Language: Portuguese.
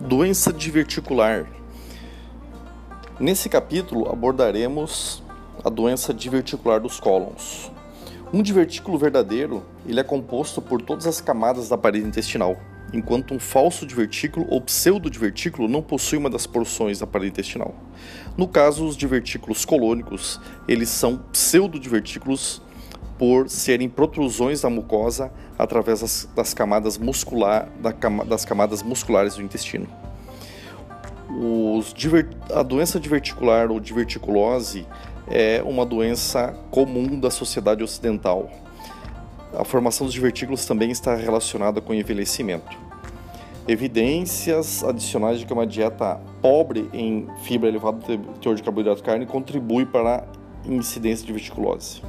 Doença diverticular. Nesse capítulo abordaremos a doença diverticular dos cólons. Um divertículo verdadeiro, ele é composto por todas as camadas da parede intestinal, enquanto um falso divertículo ou pseudodivertículo não possui uma das porções da parede intestinal. No caso, os divertículos colônicos, eles são pseudodivertículos por serem protrusões da mucosa através das, das camadas muscular, da, das camadas musculares do intestino. Os, a doença diverticular ou diverticulose é uma doença comum da sociedade ocidental. A formação dos divertículos também está relacionada com envelhecimento. Evidências adicionais de que uma dieta pobre em fibra elevada teor de carboidrato e carne contribui para a incidência de diverticulose.